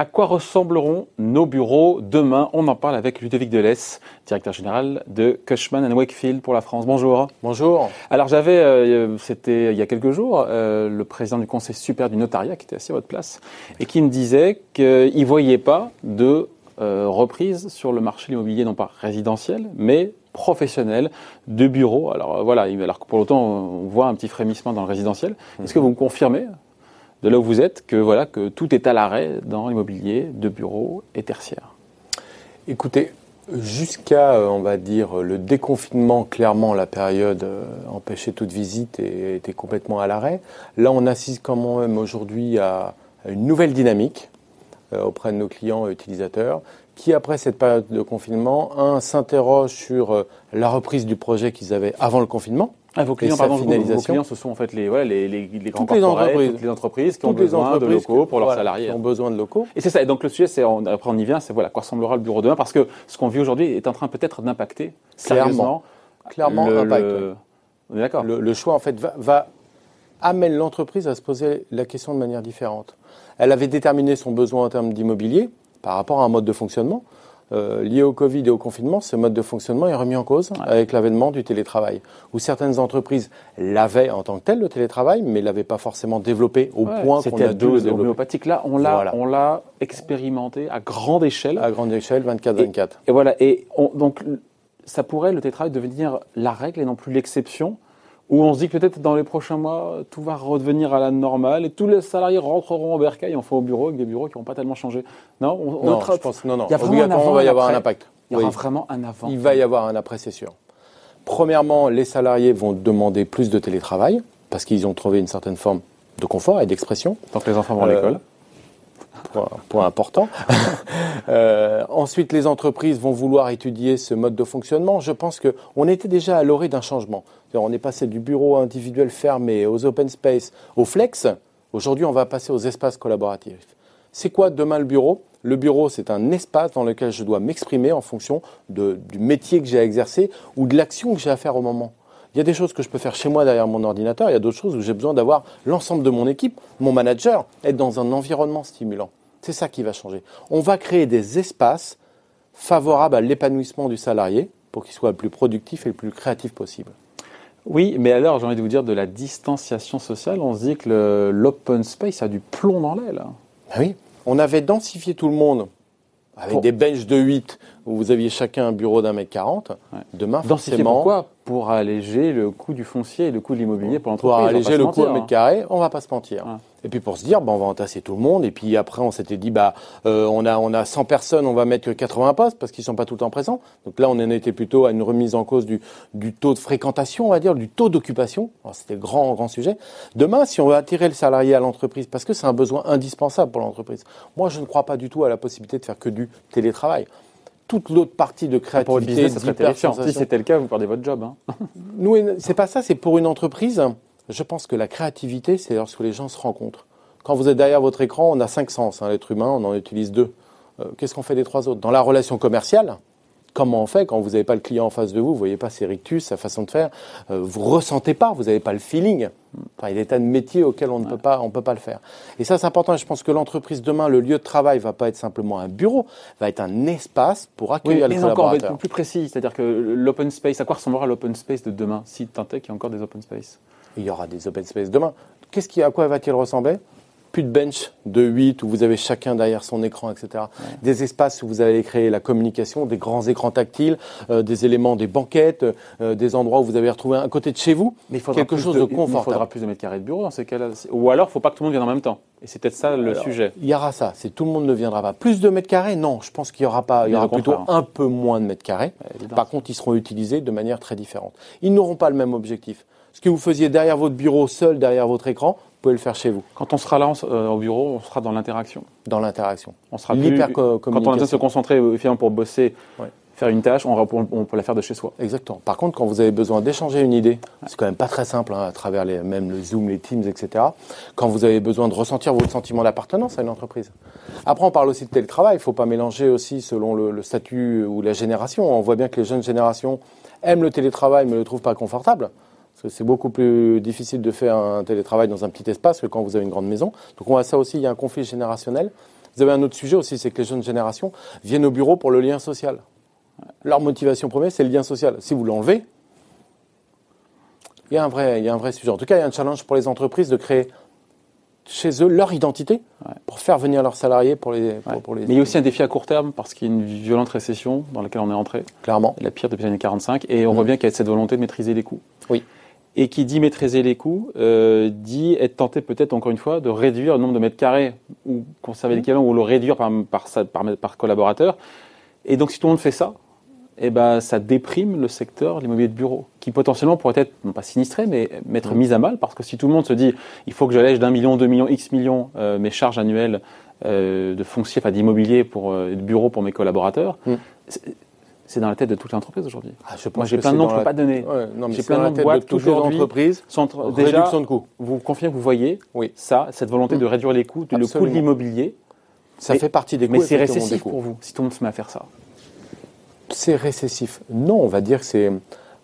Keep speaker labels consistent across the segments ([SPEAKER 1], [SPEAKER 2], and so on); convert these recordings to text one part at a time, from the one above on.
[SPEAKER 1] À quoi ressembleront nos bureaux demain? On en parle avec Ludovic Delès, directeur général de Cushman Wakefield pour la France. Bonjour.
[SPEAKER 2] Bonjour.
[SPEAKER 1] Alors j'avais, euh, c'était il y a quelques jours, euh, le président du Conseil supérieur du notariat qui était assis à votre place et qui me disait qu'il ne voyait pas de euh, reprise sur le marché de l'immobilier, non pas résidentiel, mais professionnel de bureaux. Alors voilà, alors que pour l'autant on voit un petit frémissement dans le résidentiel. Est-ce que vous me confirmez de là où vous êtes que voilà que tout est à l'arrêt dans l'immobilier de bureaux et tertiaires
[SPEAKER 2] Écoutez, jusqu'à euh, on va dire le déconfinement, clairement la période euh, empêchait toute visite et était complètement à l'arrêt. Là, on assiste quand même aujourd'hui à une nouvelle dynamique euh, auprès de nos clients et utilisateurs qui, après cette période de confinement, un, s'interroge sur la reprise du projet qu'ils avaient avant le confinement.
[SPEAKER 1] Ah, vos clients, pardon, vos, vos clients, ce sont en fait les, ouais, les, les, les grands
[SPEAKER 2] toutes les entreprises,
[SPEAKER 1] toutes les entreprises qui ont besoin de locaux pour leurs salariés.
[SPEAKER 2] Qui ont besoin de locaux.
[SPEAKER 1] Et c'est ça. Et donc le sujet, c'est après on y vient, c'est voilà, quoi ressemblera le bureau demain, parce que ce qu'on vit aujourd'hui est en train peut-être d'impacter sérieusement.
[SPEAKER 2] Clairement,
[SPEAKER 1] le,
[SPEAKER 2] impact.
[SPEAKER 1] le- On est d'accord.
[SPEAKER 2] Le, le choix, en fait, va, va amène l'entreprise à se poser la question de manière différente. Elle avait déterminé son besoin en termes d'immobilier par rapport à un mode de fonctionnement. Euh, lié au Covid et au confinement, ce mode de fonctionnement est remis en cause avec l'avènement du télétravail, où certaines entreprises l'avaient en tant que tel, le télétravail, mais ne l'avaient pas forcément développé au
[SPEAKER 1] Ouais,
[SPEAKER 2] point qu'on a
[SPEAKER 1] à
[SPEAKER 2] dû le développer
[SPEAKER 1] homéopathique. Là, on l'a,
[SPEAKER 2] Voilà.
[SPEAKER 1] on l'a expérimenté à grande échelle.
[SPEAKER 2] à grande échelle, 24-24.
[SPEAKER 1] Et voilà. Et on- donc, ça pourrait le télétravail devenir la règle et non plus l'exception, où on se dit que peut-être dans les prochains mois, tout va redevenir à la normale et tous les salariés rentreront au bercail, enfin au bureau, avec des bureaux qui n'ont pas tellement changé. Non, on, on
[SPEAKER 2] Non, je pense non, non.
[SPEAKER 1] Il y a vraiment un
[SPEAKER 2] Obligatoirement,
[SPEAKER 1] avant
[SPEAKER 2] il va y avoir un impact.
[SPEAKER 1] Il y aura
[SPEAKER 2] Oui.
[SPEAKER 1] vraiment un avant.
[SPEAKER 2] Il va y avoir un après, c'est sûr. Premièrement, les salariés vont demander plus de télétravail parce qu'ils ont trouvé une certaine forme de confort et d'expression.
[SPEAKER 1] Tant que les enfants vont à
[SPEAKER 2] Euh,
[SPEAKER 1] l'école.
[SPEAKER 2] Point, point important. Euh, ensuite, les entreprises vont vouloir étudier ce mode de fonctionnement. Je pense que on était déjà à l'orée d'un changement. On est passé du bureau individuel fermé aux open space, au flex. Aujourd'hui, on va passer aux espaces collaboratifs. C'est quoi demain le bureau? Le bureau, c'est un espace dans lequel je dois m'exprimer en fonction du métier que j'ai à exercer ou de l'action que j'ai à faire au moment. Il y a des choses que je peux faire chez moi derrière mon ordinateur, il y a d'autres choses où j'ai besoin d'avoir l'ensemble de mon équipe, mon manager, être dans un environnement stimulant. C'est ça qui va changer. On va créer des espaces favorables à l'épanouissement du salarié pour qu'il soit le plus productif et le plus créatif possible.
[SPEAKER 1] Oui, mais alors j'ai envie de vous dire de la distanciation sociale, on se dit que l'open space a du plomb dans l'aile.
[SPEAKER 2] Ben oui, on avait densifié tout le monde avec
[SPEAKER 1] Pour-
[SPEAKER 2] des benches de 8 où vous aviez chacun un bureau d'un mètre 40.
[SPEAKER 1] Ouais.
[SPEAKER 2] Demain, forcément,
[SPEAKER 1] pourquoi Pour alléger le coût du foncier et le coût de l'immobilier pour
[SPEAKER 2] pour
[SPEAKER 1] l'entreprise. va
[SPEAKER 2] alléger le coût au
[SPEAKER 1] mentir,
[SPEAKER 2] mètre
[SPEAKER 1] hein.
[SPEAKER 2] carré, on va pas se mentir.
[SPEAKER 1] Ouais.
[SPEAKER 2] Et puis pour se dire, bah, on va entasser tout le monde. Et puis après, on s'était dit, bah, euh, on, a, on a 100 personnes, on va mettre que 80 postes parce qu'ils sont pas tout le temps présents. Donc là, on en était plutôt à une remise en cause du, du taux de fréquentation, on va dire, du taux d'occupation. C'était le grand, grand sujet. Demain, si on veut attirer le salarié à l'entreprise, parce que c'est un besoin indispensable pour l'entreprise, moi, je ne crois pas du tout à la possibilité de faire que du télétravail. Toute l'autre partie de créativité,
[SPEAKER 1] Pour business, ça serait terrifiant. Si c'était le cas, vous perdez votre job. hein.
[SPEAKER 2] nous, c'est pas ça, c'est pour une entreprise. Je pense que la créativité, c'est lorsque les gens se rencontrent. Quand vous êtes derrière votre écran, on a cinq sens. hein, L'être humain, on en utilise deux. Euh, Qu'est-ce qu'on fait des trois autres? Dans la relation commerciale, comment on fait quand vous n'avez pas le client en face de vous Vous voyez pas ses rictus, sa façon de faire. euh, vous ressentez pas, vous n'avez pas le feeling. Enfin, il y a des tas de métiers auxquels on ne peut pas, on peut pas le faire. Et ça, c'est important. Je pense que l'entreprise demain, le lieu de travail, va pas être simplement un bureau, va être un espace pour
[SPEAKER 1] Oui,
[SPEAKER 2] accueillir les
[SPEAKER 1] mais encore
[SPEAKER 2] collaborateurs.
[SPEAKER 1] beaucoup plus précis, c'est-à-dire que l'open space, à quoi ressemblera l'open space de demain? Si tant est qu'il y a encore des open space?
[SPEAKER 2] Il y aura des open space demain. Qu'est-ce qui, à quoi va-t-il ressembler? Plus de bench de 8 où vous avez chacun derrière son écran, etc. Des espaces où vous allez créer la communication, des grands écrans tactiles, euh, des éléments, des banquettes, euh, des endroits où vous allez retrouver un côté de chez vous,
[SPEAKER 1] Mais il faudra
[SPEAKER 2] quelque
[SPEAKER 1] plus
[SPEAKER 2] chose de,
[SPEAKER 1] Il
[SPEAKER 2] confortable.
[SPEAKER 1] faudra plus de mètres carrés de bureau dans ces cas-là. Ou alors, il ne faut pas que tout le monde vienne en même temps. Et c'est peut-être ça le
[SPEAKER 2] Alors,
[SPEAKER 1] sujet.
[SPEAKER 2] Il y aura ça, c'est tout le monde ne viendra pas. Plus de mètres carrés, non, je pense qu'il y aura pas, il y aura
[SPEAKER 1] au
[SPEAKER 2] plutôt un peu moins de mètres carrés. Par contre, ils seront utilisés de manière très différente. Ils n'auront pas le même objectif. Ce que vous faisiez derrière votre bureau, seul derrière votre écran, vous pouvez le faire chez vous,
[SPEAKER 1] Quand on sera là on euh, au bureau, on sera dans l'interaction.
[SPEAKER 2] dans l'interaction.
[SPEAKER 1] On sera plus,
[SPEAKER 2] L'hyper-co-
[SPEAKER 1] quand on a besoin de se concentrer euh, pour bosser,
[SPEAKER 2] Ouais.
[SPEAKER 1] faire une tâche, on, va- on peut la faire de chez soi.
[SPEAKER 2] Exactement. Par contre, quand vous avez besoin d'échanger une idée, c'est quand même pas très simple hein, à travers les, même le Zoom, les Teams, etc. Quand vous avez besoin de ressentir votre sentiment d'appartenance à une entreprise. Après, on parle aussi de télétravail. Il ne faut pas mélanger aussi selon le, le statut ou la génération. On voit bien que les jeunes générations aiment le télétravail mais ne le trouvent pas confortable. Parce que c'est beaucoup plus difficile de faire un télétravail dans un petit espace que quand vous avez une grande maison. Donc on voit ça aussi, il y a un conflit générationnel. Vous avez un autre sujet aussi, c'est que les jeunes générations viennent au bureau pour le lien social. Leur motivation première, c'est le lien social. Si vous l'enlevez, il y, a un vrai, il y a un vrai sujet. En tout cas, il y a un challenge pour les entreprises de créer chez eux leur identité pour faire venir leurs salariés pour les, pour, les.
[SPEAKER 1] Mais il y a aussi un défi à court terme parce qu'il y a une violente récession dans laquelle on est entré.
[SPEAKER 2] Clairement.
[SPEAKER 1] La pire depuis les années 45. Et on voit mm. bien qu'il y a cette volonté de maîtriser les coûts.
[SPEAKER 2] Oui.
[SPEAKER 1] Et qui dit maîtriser les coûts, euh, dit être tenté peut-être encore une fois de réduire le nombre de mètres carrés ou conserver mmh. l'équivalent ou le réduire par, par, par, par collaborateur. Et donc si tout le monde fait ça, eh ben, ça déprime le secteur, l'immobilier de bureau, qui potentiellement pourrait être, non pas sinistré, mais mettre mmh. mis à mal, parce que si tout le monde se dit, il faut que j'allège d'un million, deux millions, X millions euh, mes charges annuelles euh, de foncier, enfin d'immobilier pour euh, de bureau pour mes collaborateurs, mmh. C'est dans la tête de toutes les entreprises aujourd'hui. Ah, Moi, j'ai plein de noms que je ne peux pas donner. j'ai plein de boîtes
[SPEAKER 2] de toutes les entreprises.
[SPEAKER 1] Déjà, réduction de coûts. Vous confirmez, vous voyez oui. ça, cette volonté mmh. de réduire les coûts, le coût de l'immobilier.
[SPEAKER 2] Ça fait partie des coûts.
[SPEAKER 1] Mais c'est récessif pour vous, si tout le monde se met à faire ça
[SPEAKER 2] c'est récessif. Non, on va dire que c'est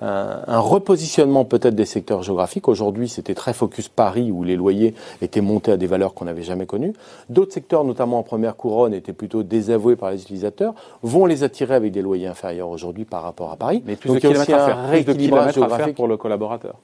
[SPEAKER 2] un, repositionnement peut-être des secteurs géographiques. Aujourd'hui, c'était très focus Paris où les loyers étaient montés à des valeurs qu'on n'avait jamais connues. D'autres secteurs, notamment en première couronne, étaient plutôt désavoués par les utilisateurs, vont les attirer avec des loyers inférieurs aujourd'hui par rapport à Paris.
[SPEAKER 1] Mais plus Donc, de kilomètres à faire, à faire pour le collaborateur.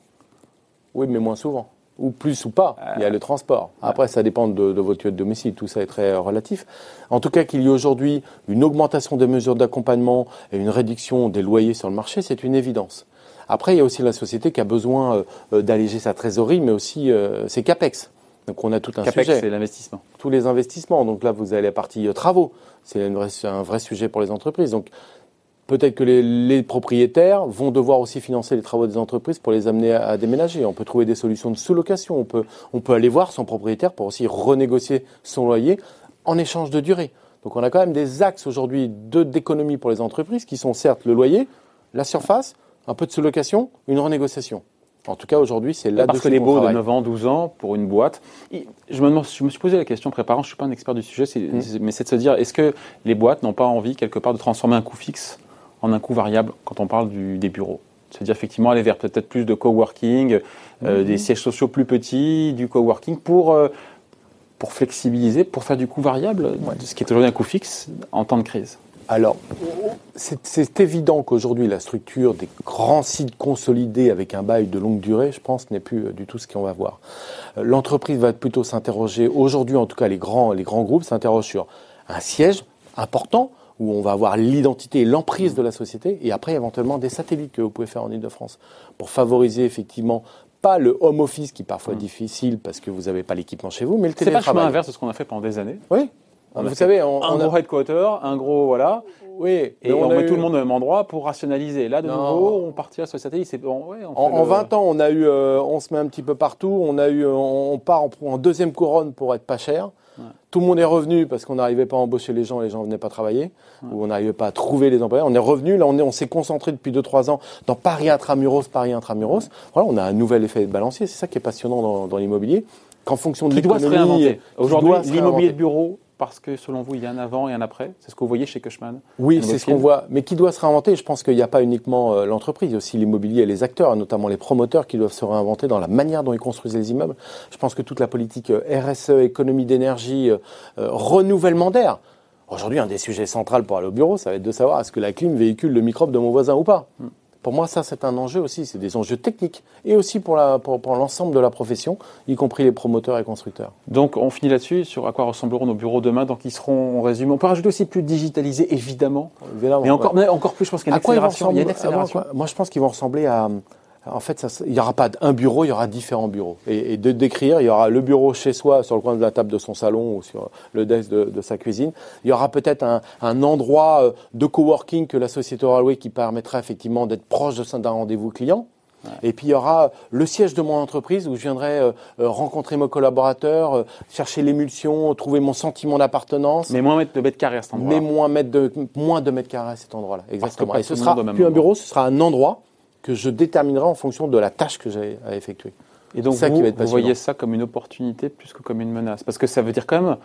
[SPEAKER 2] Oui, mais moins souvent ou plus ou pas. Il y a le transport. Après, ça dépend de, votre lieu de domicile. Tout ça est très relatif. En tout cas, qu'il y ait aujourd'hui une augmentation des mesures d'accompagnement et une réduction des loyers sur le marché, c'est une évidence. Après, il y a aussi la société qui a besoin euh, d'alléger sa trésorerie, mais aussi euh, ses capex. Donc on a tout un
[SPEAKER 1] CAPEX,
[SPEAKER 2] sujet.
[SPEAKER 1] c'est l'investissement.
[SPEAKER 2] Tous les investissements. Donc là, vous avez la partie euh, travaux. C'est un vrai sujet pour les entreprises. Donc Peut-être que les, propriétaires vont devoir aussi financer les travaux des entreprises pour les amener à, déménager. On peut trouver des solutions de sous-location. On peut, on peut aller voir son propriétaire pour aussi renégocier son loyer en échange de durée. Donc on a quand même des axes aujourd'hui d'économie pour les entreprises qui sont certes le loyer, la surface, un peu de sous-location, une renégociation. En tout cas, aujourd'hui, c'est là
[SPEAKER 1] Parce que les baux de 9 ans, 12 ans pour une boîte. Je me, je me suis posé la question préparant, je ne suis pas un expert du sujet, mmh. mais c'est de se dire, est-ce que les boîtes n'ont pas envie, quelque part, de transformer un coût fixe en un coût variable quand on parle des bureaux. C'est-à-dire effectivement aller vers peut-être plus de coworking, euh, mhm. des sièges sociaux plus petits, du coworking pour, euh, pour flexibiliser, pour faire du coût variable, ce qui est aujourd'hui un coût fixe en temps de crise.
[SPEAKER 2] Alors, c'est évident qu'aujourd'hui, la structure des grands sites consolidés avec un bail de longue durée, je pense, n'est plus euh, du tout ce qu'on va voir. L'entreprise va plutôt s'interroger, aujourd'hui en tout cas les grands, les grands groupes s'interrogent sur un siège important, où on va avoir l'identité et l'emprise de la société, et après éventuellement des satellites que vous pouvez faire en Ile-de-France, pour favoriser effectivement pas le home office qui est parfois mmh. difficile parce que vous n'avez pas l'équipement chez vous, mais le télétravail.
[SPEAKER 1] C'est pas le chemin inverse de ce qu'on a fait pendant des années.
[SPEAKER 2] Oui.
[SPEAKER 1] vous savez, on, un gros headquarter, un gros voilà.
[SPEAKER 2] Oui.
[SPEAKER 1] Et on, met tout le monde au même endroit pour rationaliser. Là, de nouveau, on partira sur le satellite. C'est
[SPEAKER 2] bon, ouais, en, en 20 ans, on a eu, euh, on se met un petit peu partout. On a eu, on part en deuxième couronne pour être pas cher. Tout le monde est revenu parce qu'on n'arrivait pas à embaucher les gens, les gens ne venaient pas travailler, ou on n'arrivait pas à trouver les employés. On est revenu, là on, on s'est concentré depuis 2-3 ans dans Paris intramuros, Paris intramuros. Voilà, on a un nouvel effet de balancier, c'est ça qui est passionnant dans, dans l'immobilier. Qu'en fonction de l'économie,
[SPEAKER 1] aujourd'hui, l'immobilier de bureau parce que selon vous, il y a un avant et un après? C'est ce que vous voyez chez Cushman
[SPEAKER 2] Oui, c'est ce qu'on voit. Mais qui doit se réinventer? Je pense qu'il n'y a pas uniquement euh, l'entreprise, il y a aussi l'immobilier et les acteurs, notamment les promoteurs qui doivent se réinventer dans la manière dont ils construisent les immeubles. Je pense que toute la politique euh, RSE, économie d'énergie, euh, renouvellement d'air. Aujourd'hui, un des sujets centraux pour aller au bureau, ça va être de savoir est-ce que la clim véhicule le microbe de mon voisin ou pas. Hmm. Pour moi, ça, c'est un enjeu aussi. C'est des enjeux techniques et aussi pour, pour, l'ensemble de la profession, y compris les promoteurs et constructeurs.
[SPEAKER 1] Donc, on finit là-dessus sur à quoi ressembleront nos bureaux demain. Donc, ils seront, en résumé, on peut rajouter aussi plus digitalisés, évidemment. évidemment mais encore, encore plus, je pense qu'il y a une accélération.
[SPEAKER 2] Moi, je pense qu'ils vont ressembler à, en fait, il n'y aura pas un bureau, il y aura différents bureaux. Et, de décrire, il y aura le bureau chez soi, sur le coin de la table de son salon ou sur le desk de, sa cuisine. Il y aura peut-être un, endroit euh, de coworking que la société aura loué qui permettra effectivement d'être proche d'un rendez-vous client. Et puis il y aura le siège de mon entreprise où je viendrai euh, euh, rencontrer mes collaborateurs, chercher l'émulsion, trouver mon sentiment d'appartenance.
[SPEAKER 1] Mais moins de mètres carrés à cet endroit.
[SPEAKER 2] Mais moins, de, moins de mètres carrés à cet endroit-là. Exactement. Et ce sera plus un bureau, ce sera un endroit que je déterminerai en fonction de la tâche que j'ai à effectuer.
[SPEAKER 1] Et donc, vous, vous voyez ça comme une opportunité plus que comme une menace Parce que ça veut dire quand même,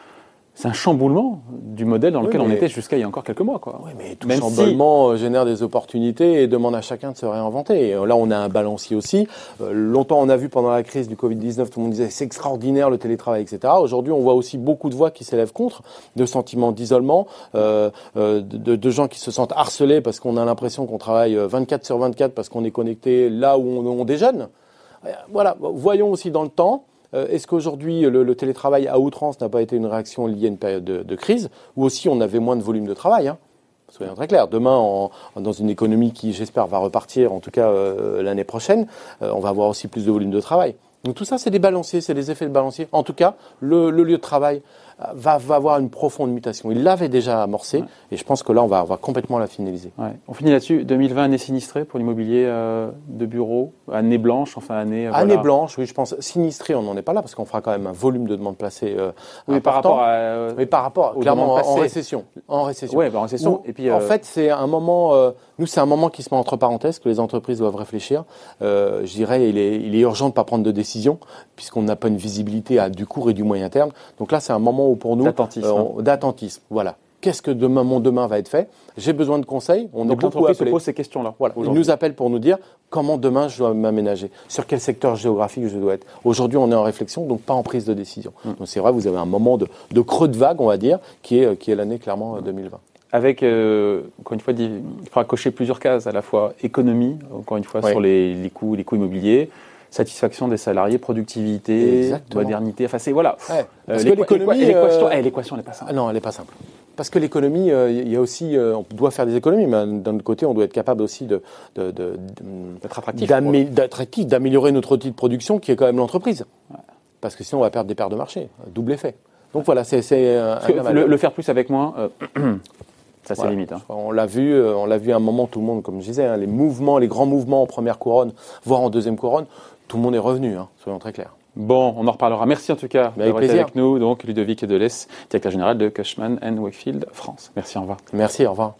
[SPEAKER 1] c'est un chamboulement du modèle dans lequel on était jusqu'à il y a encore quelques mois. Quoi.
[SPEAKER 2] Oui, mais tout chamboulement euh, génère des opportunités et demande à chacun de se réinventer. là, on a un balancier aussi. Euh, longtemps, on a vu pendant la crise du Covid-19, tout le monde disait c'est extraordinaire le télétravail, etc. Aujourd'hui, on voit aussi beaucoup de voix qui s'élèvent contre, de sentiments d'isolement, euh, de, de, gens qui se sentent harcelés parce qu'on a l'impression qu'on travaille 24 sur 24 parce qu'on est connecté là où on, on déjeune. Voilà, voyons aussi dans le temps euh, est-ce qu'aujourd'hui, le, télétravail à outrance n'a pas été une réaction liée à une période de, crise, ou aussi on avait moins de volume de travail hein? Soyons très clairs. Demain, dans une économie qui, j'espère, va repartir, en tout cas euh, l'année prochaine, euh, on va avoir aussi plus de volume de travail. Donc tout ça, c'est des balanciers, c'est des effets de balancier. En tout cas, le, lieu de travail va, va, avoir une profonde mutation. Il l'avait déjà amorcé, et je pense que là, on va, on va complètement la finaliser.
[SPEAKER 1] Ouais. On finit là-dessus. 2020, année sinistrée pour l'immobilier euh, de bureau, année blanche, enfin année.
[SPEAKER 2] Euh, année blanche, oui, je pense. Sinistrée, on n'en est pas là, parce qu'on fera quand même un volume de demandes placées euh, oui,
[SPEAKER 1] par rapport à.
[SPEAKER 2] oui, par rapport, clairement, en, récession. En récession.
[SPEAKER 1] Oui, bah, en récession.
[SPEAKER 2] et puis, en fait, c'est un moment. nous, c'est un moment qui se met entre parenthèses, que les entreprises doivent réfléchir. je dirais, il est, il est urgent de ne pas prendre de décision, puisqu'on n'a pas une visibilité à du court et du moyen terme. Donc là, c'est un moment où pour nous
[SPEAKER 1] euh,
[SPEAKER 2] d'attentisme. Voilà. Qu'est-ce que demain, mon demain va être fait? J'ai besoin de conseils.
[SPEAKER 1] On Donc l'entreprise se pose ces questions-là.
[SPEAKER 2] Voilà. Ils nous appellent pour nous dire comment demain je dois m'aménager, sur quel secteur géographique je dois être. Aujourd'hui, on est en réflexion, donc pas en prise de décision. Mm. Donc c'est vrai, vous avez un moment de, creux de vague, on va dire, qui est, qui est l'année clairement 2020 euh,
[SPEAKER 1] avec, euh, encore une fois, il faudra cocher plusieurs cases, à la fois économie, encore une fois, sur les, les, coûts, les coûts immobiliers, satisfaction des salariés, productivité, modernité. Enfin, c'est voilà.
[SPEAKER 2] Euh, parce que l'économie,
[SPEAKER 1] euh, eh, l'équation, n'est pas simple.
[SPEAKER 2] Non, elle n'est pas simple. Parce que l'économie, euh, il y a aussi, on doit faire des économies, mais d'un autre côté, on doit être capable aussi de,
[SPEAKER 1] d'être attractif,
[SPEAKER 2] d'améliorer notre outil de production, qui est quand même l'entreprise. Parce que sinon, on va perdre des paires de marché, double effet. Donc voilà, c'est
[SPEAKER 1] le, le, faire plus avec moins. Ça, c'est limite. Hein.
[SPEAKER 2] On l'a vu, on l'a vu à un moment, tout le monde, comme je disais, hein, les mouvements, les grands mouvements en première couronne, voire en deuxième couronne, tout le monde est revenu, hein, soyons très clairs.
[SPEAKER 1] Bon, on en reparlera. Merci en tout cas d'avoir été avec nous. Donc, Ludovic Delès, directeur général de Cushman Wakefield France. Merci, au revoir.
[SPEAKER 2] Merci, au revoir.